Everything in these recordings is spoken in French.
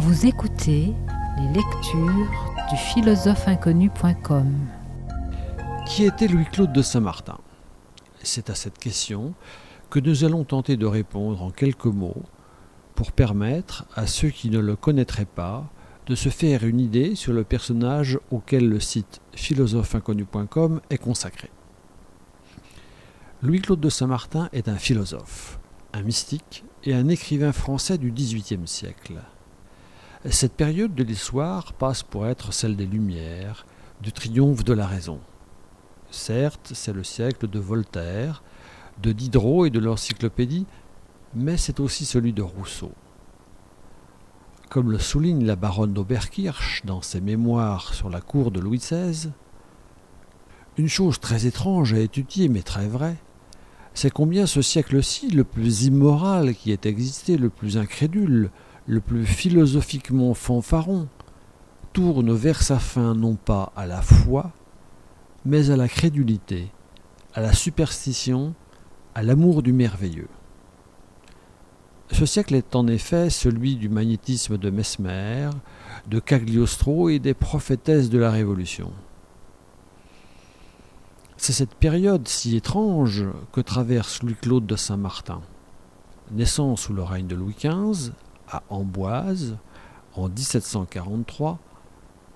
Vous écoutez les lectures du philosophe-inconnu.com. Qui était Louis-Claude de Saint-Martin? C'est à cette question que nous allons tenter de répondre en quelques mots pour permettre à ceux qui ne le connaîtraient pas de se faire une idée sur le personnage auquel le site philosophe-inconnu.com est consacré. Louis-Claude de Saint-Martin est un philosophe, un mystique et un écrivain français du XVIIIe siècle. Cette période de l'histoire passe pour être celle des Lumières, du triomphe de la raison. Certes, c'est le siècle de Voltaire, de Diderot et de l'encyclopédie, mais c'est aussi celui de Rousseau. Comme le souligne la baronne d'Oberkirch dans ses mémoires sur la cour de Louis XVI, une chose très étrange à étudier mais très vraie, c'est combien ce siècle-ci, le plus immoral qui ait existé, le plus incrédule, le plus philosophiquement fanfaron, tourne vers sa fin non pas à la foi, mais à la crédulité, à la superstition, à l'amour du merveilleux. Ce siècle est en effet celui du magnétisme de Mesmer, de Cagliostro et des prophétesses de la Révolution. C'est cette période si étrange que traverse Louis-Claude de Saint-Martin. Naissant sous le règne de Louis XV, à Amboise, en 1743,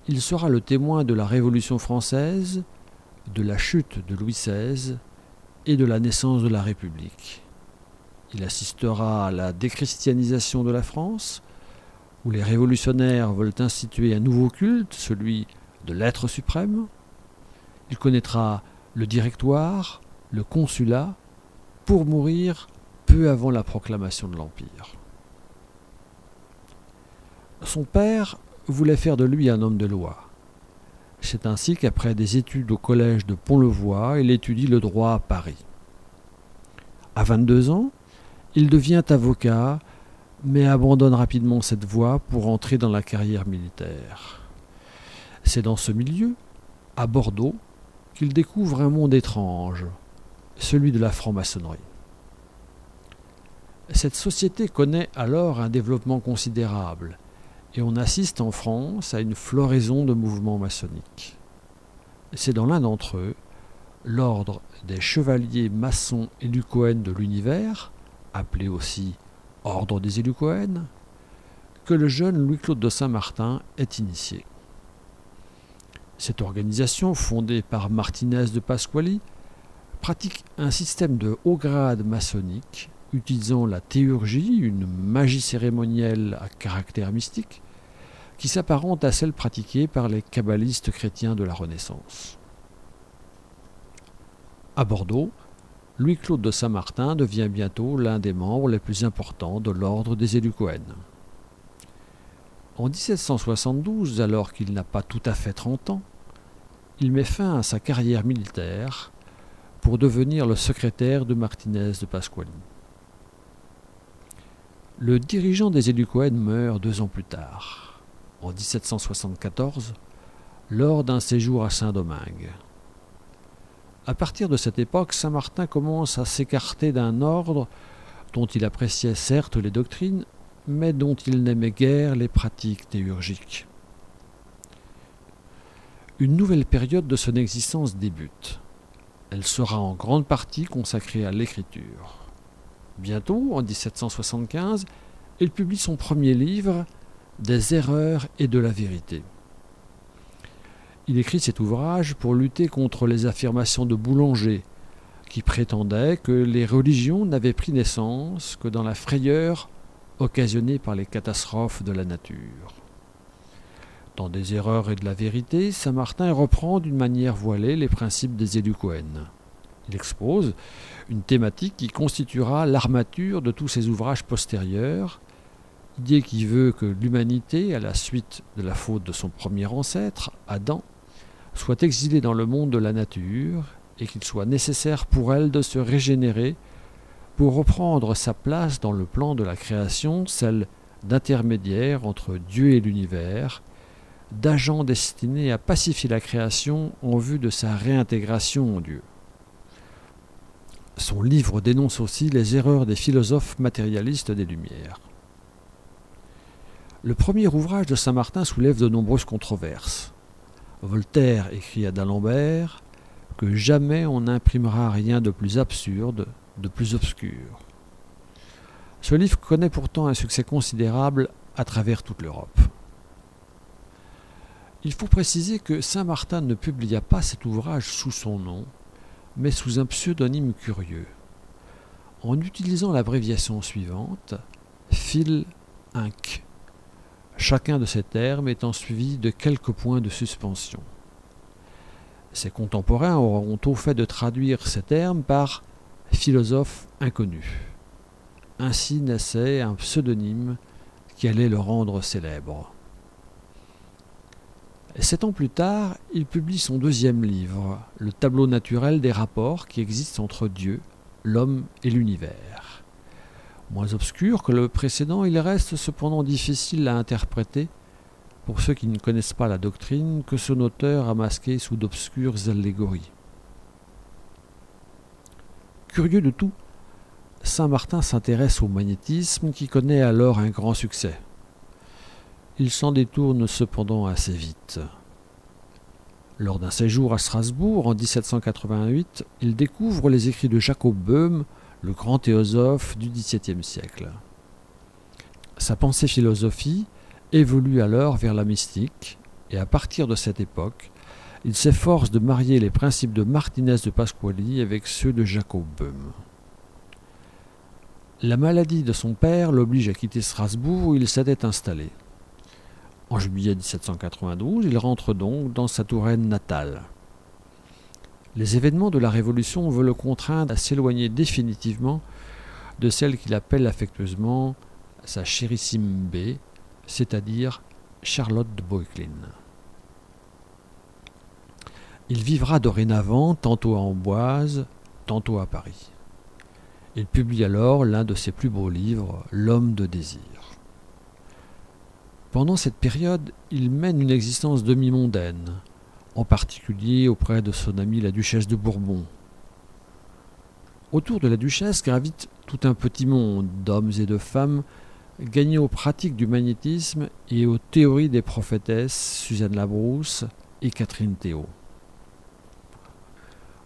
il sera le témoin de la Révolution française, de la chute de Louis XVI et de la naissance de la République. Il assistera à la déchristianisation de la France, où les révolutionnaires veulent instituer un nouveau culte, celui de l'être suprême. Il connaîtra le directoire, le consulat, pour mourir peu avant la proclamation de l'Empire. Son père voulait faire de lui un homme de loi. C'est ainsi qu'après des études au collège de Pont-le-Voix, il étudie le droit à Paris. À 22 ans, il devient avocat, mais abandonne rapidement cette voie pour entrer dans la carrière militaire. C'est dans ce milieu, à Bordeaux, qu'il découvre un monde étrange, celui de la franc-maçonnerie. Cette société connaît alors un développement considérable et on assiste en France à une floraison de mouvements maçonniques. C'est dans l'un d'entre eux, l'ordre des chevaliers maçons élucoènes de l'univers, appelé aussi Ordre des élucoènes, que le jeune Louis-Claude de Saint-Martin est initié. Cette organisation, fondée par Martinez de Pasquali, pratique un système de haut grade maçonnique utilisant la théurgie, une magie cérémonielle à caractère mystique, qui s'apparente à celle pratiquée par les kabbalistes chrétiens de la Renaissance. À Bordeaux, Louis-Claude de Saint-Martin devient bientôt l'un des membres les plus importants de l'ordre des Élucoènes. En 1772, alors qu'il n'a pas tout à fait 30 ans, il met fin à sa carrière militaire pour devenir le secrétaire de Martinez de Pasquali. Le dirigeant des Élucoènes meurt deux ans plus tard, en 1774, lors d'un séjour à Saint-Domingue. À partir de cette époque, Saint-Martin commence à s'écarter d'un ordre dont il appréciait certes les doctrines, mais dont il n'aimait guère les pratiques théurgiques. Une nouvelle période de son existence débute. Elle sera en grande partie consacrée à l'écriture. Bientôt, en 1775, il publie son premier livre, Des erreurs et de la vérité. Il écrit cet ouvrage pour lutter contre les affirmations de Boulanger, qui prétendait que les religions n'avaient pris naissance que dans la frayeur occasionnée par les catastrophes de la nature. Dans des erreurs et de la vérité, Saint Martin reprend d'une manière voilée les principes des Élucoènes. Il expose une thématique qui constituera l'armature de tous ses ouvrages postérieurs, idée qui veut que l'humanité, à la suite de la faute de son premier ancêtre, Adam, soit exilée dans le monde de la nature et qu'il soit nécessaire pour elle de se régénérer pour reprendre sa place dans le plan de la création, celle d'intermédiaire entre Dieu et l'univers, d'agent destiné à pacifier la création en vue de sa réintégration en Dieu. Son livre dénonce aussi les erreurs des philosophes matérialistes des Lumières. Le premier ouvrage de Saint-Martin soulève de nombreuses controverses. Voltaire écrit à d'Alembert que jamais on n'imprimera rien de plus absurde, de plus obscur. Ce livre connaît pourtant un succès considérable à travers toute l'Europe. Il faut préciser que Saint-Martin ne publia pas cet ouvrage sous son nom, mais sous un pseudonyme curieux, en utilisant l'abréviation suivante, Phil Inc chacun de ces termes étant suivi de quelques points de suspension. Ses contemporains auront au fait de traduire ces termes par philosophe inconnu. Ainsi naissait un pseudonyme qui allait le rendre célèbre. Sept ans plus tard, il publie son deuxième livre, Le tableau naturel des rapports qui existent entre Dieu, l'homme et l'univers. Moins obscur que le précédent, il reste cependant difficile à interpréter pour ceux qui ne connaissent pas la doctrine que son auteur a masqué sous d'obscures allégories. Curieux de tout, Saint Martin s'intéresse au magnétisme qui connaît alors un grand succès. Il s'en détourne cependant assez vite. Lors d'un séjour à Strasbourg en 1788, il découvre les écrits de Jacob Böhm le grand théosophe du XVIIe siècle. Sa pensée philosophie évolue alors vers la mystique, et à partir de cette époque, il s'efforce de marier les principes de Martinez de Pasquali avec ceux de Jacob Böhm. La maladie de son père l'oblige à quitter Strasbourg où il s'était installé. En juillet 1792, il rentre donc dans sa Touraine natale. Les événements de la Révolution veulent le contraindre à s'éloigner définitivement de celle qu'il appelle affectueusement sa chérissime B, c'est-à-dire Charlotte de Boecklin. Il vivra dorénavant tantôt à Amboise, tantôt à Paris. Il publie alors l'un de ses plus beaux livres, L'homme de désir. Pendant cette période, il mène une existence demi-mondaine, en particulier auprès de son amie la duchesse de Bourbon. Autour de la duchesse gravite tout un petit monde d'hommes et de femmes gagnés aux pratiques du magnétisme et aux théories des prophétesses Suzanne Labrousse et Catherine Théot.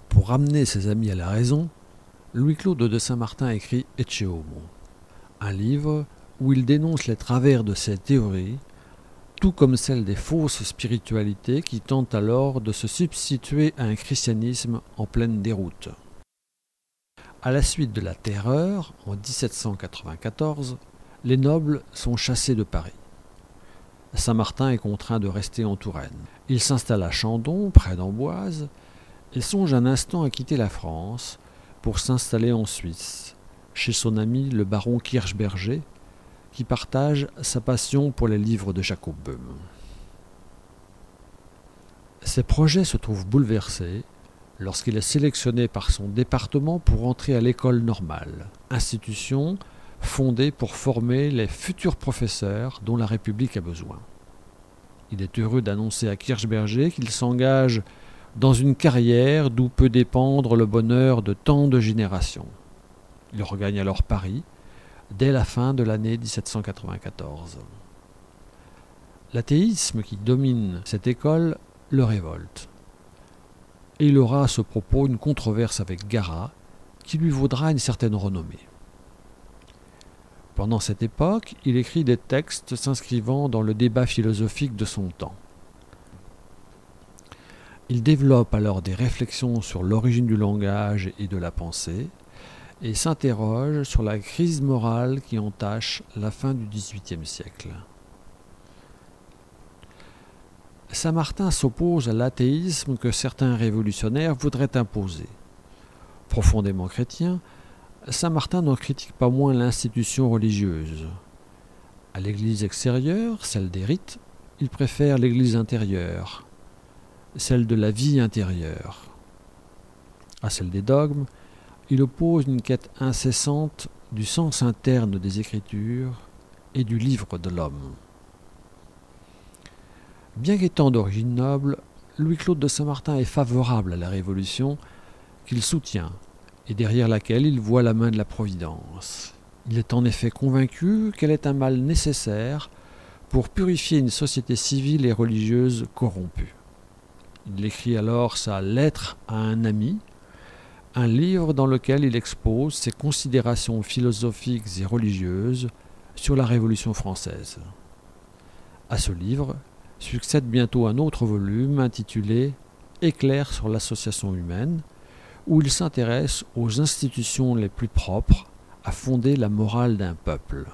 Pour ramener ses amis à la raison, Louis-Claude de Saint-Martin écrit Ecce Homo, un livre où il dénonce les travers de ces théories tout comme celle des fausses spiritualités qui tentent alors de se substituer à un christianisme en pleine déroute. À la suite de la Terreur, en 1794, les nobles sont chassés de Paris. Saint-Martin est contraint de rester en Touraine. Il s'installe à Chandon, près d'Amboise, et songe un instant à quitter la France pour s'installer en Suisse, chez son ami le baron Kirchberger, qui partage sa passion pour les livres de Jacob Böhm. Ses projets se trouvent bouleversés lorsqu'il est sélectionné par son département pour entrer à l'école normale, institution fondée pour former les futurs professeurs dont la République a besoin. Il est heureux d'annoncer à Kirchberger qu'il s'engage dans une carrière d'où peut dépendre le bonheur de tant de générations. Il regagne alors Paris, dès la fin de l'année 1794. L'athéisme qui domine cette école le révolte. Et il aura à ce propos une controverse avec Garat qui lui vaudra une certaine renommée. Pendant cette époque, il écrit des textes s'inscrivant dans le débat philosophique de son temps. Il développe alors des réflexions sur l'origine du langage et de la pensée, et s'interroge sur la crise morale qui entache la fin du XVIIIe siècle. Saint-Martin s'oppose à l'athéisme que certains révolutionnaires voudraient imposer. Profondément chrétien, Saint-Martin n'en critique pas moins l'institution religieuse. À l'église extérieure, celle des rites, il préfère l'église intérieure, celle de la vie intérieure. À celle des dogmes, il oppose une quête incessante du sens interne des Écritures et du livre de l'homme. Bien qu'étant d'origine noble, Louis-Claude de Saint-Martin est favorable à la Révolution qu'il soutient et derrière laquelle il voit la main de la Providence. Il est en effet convaincu qu'elle est un mal nécessaire pour purifier une société civile et religieuse corrompue. Il écrit alors sa Lettre à un ami, un livre dans lequel il expose ses considérations philosophiques et religieuses sur la Révolution française. À ce livre succède bientôt un autre volume intitulé Éclair sur l'association humaine, où il s'intéresse aux institutions les plus propres à fonder la morale d'un peuple.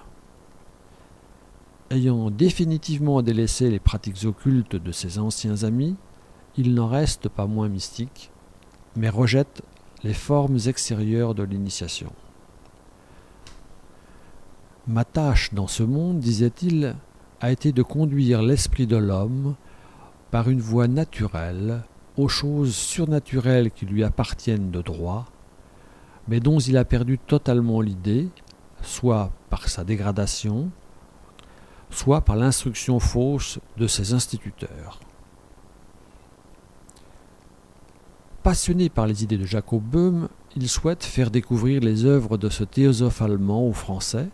Ayant définitivement délaissé les pratiques occultes de ses anciens amis, il n'en reste pas moins mystique, mais rejette les formes extérieures de l'initiation. Ma tâche dans ce monde, disait-il, a été de conduire l'esprit de l'homme par une voie naturelle aux choses surnaturelles qui lui appartiennent de droit, mais dont il a perdu totalement l'idée, soit par sa dégradation, soit par l'instruction fausse de ses instituteurs. Passionné par les idées de Jacob Böhm, il souhaite faire découvrir les œuvres de ce théosophe allemand aux Français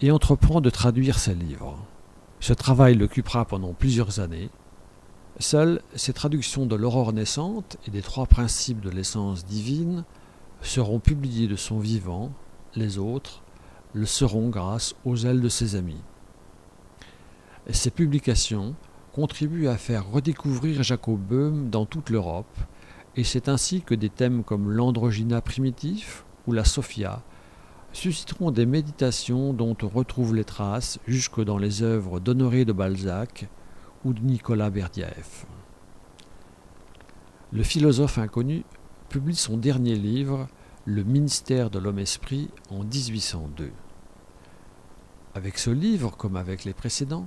et entreprend de traduire ses livres. Ce travail l'occupera pendant plusieurs années. Seules ces traductions de l'aurore naissante et des trois principes de l'essence divine seront publiées de son vivant, les autres le seront grâce aux ailes de ses amis. ces publications contribuent à faire redécouvrir Jacob Böhm dans toute l'Europe et c'est ainsi que des thèmes comme l'androgyna primitif ou la Sophia susciteront des méditations dont on retrouve les traces jusque dans les œuvres d'Honoré de Balzac ou de Nicolas Berdyaev. Le philosophe inconnu publie son dernier livre, Le ministère de l'homme-esprit, en 1802. Avec ce livre, comme avec les précédents,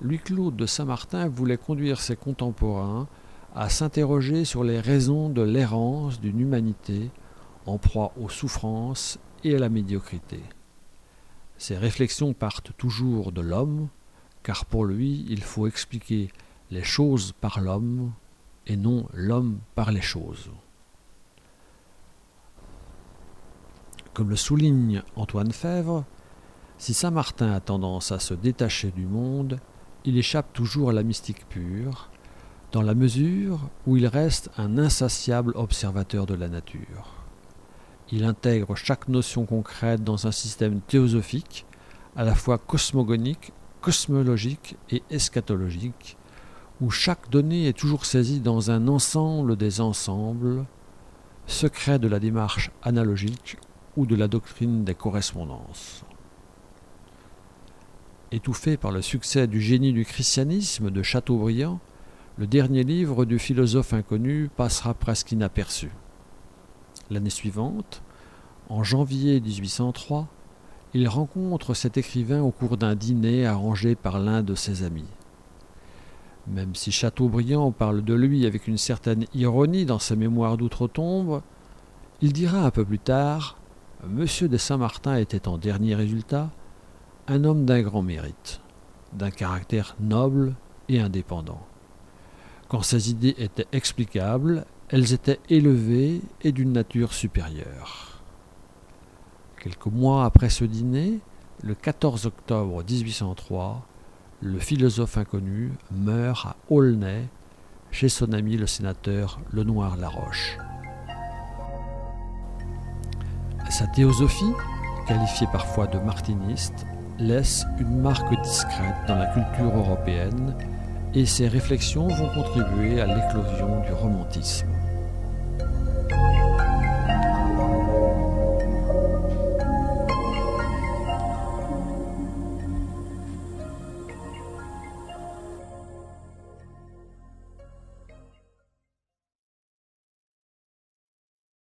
Louis-Claude de Saint-Martin voulait conduire ses contemporains à s'interroger sur les raisons de l'errance d'une humanité en proie aux souffrances et à la médiocrité. Ces réflexions partent toujours de l'homme, car pour lui il faut expliquer les choses par l'homme et non l'homme par les choses. Comme le souligne Antoine Fèvre, si Saint Martin a tendance à se détacher du monde, il échappe toujours à la mystique pure, dans la mesure où il reste un insatiable observateur de la nature. Il intègre chaque notion concrète dans un système théosophique, à la fois cosmogonique, cosmologique et eschatologique, où chaque donnée est toujours saisie dans un ensemble des ensembles, secret de la démarche analogique ou de la doctrine des correspondances. Étouffé par le succès du génie du christianisme de Chateaubriand, le dernier livre du philosophe inconnu passera presque inaperçu. L'année suivante, en janvier 1803, il rencontre cet écrivain au cours d'un dîner arrangé par l'un de ses amis. Même si Chateaubriand parle de lui avec une certaine ironie dans ses mémoires d'outre-tombe, il dira un peu plus tard Monsieur de Saint-Martin était en dernier résultat un homme d'un grand mérite, d'un caractère noble et indépendant. Quand ses idées étaient explicables, elles étaient élevées et d'une nature supérieure. Quelques mois après ce dîner, le 14 octobre 1803, le philosophe inconnu meurt à Aulnay, chez son ami le sénateur Lenoir Laroche. Sa théosophie, qualifiée parfois de martiniste, laisse une marque discrète dans la culture européenne et ces réflexions vont contribuer à l'éclosion du romantisme.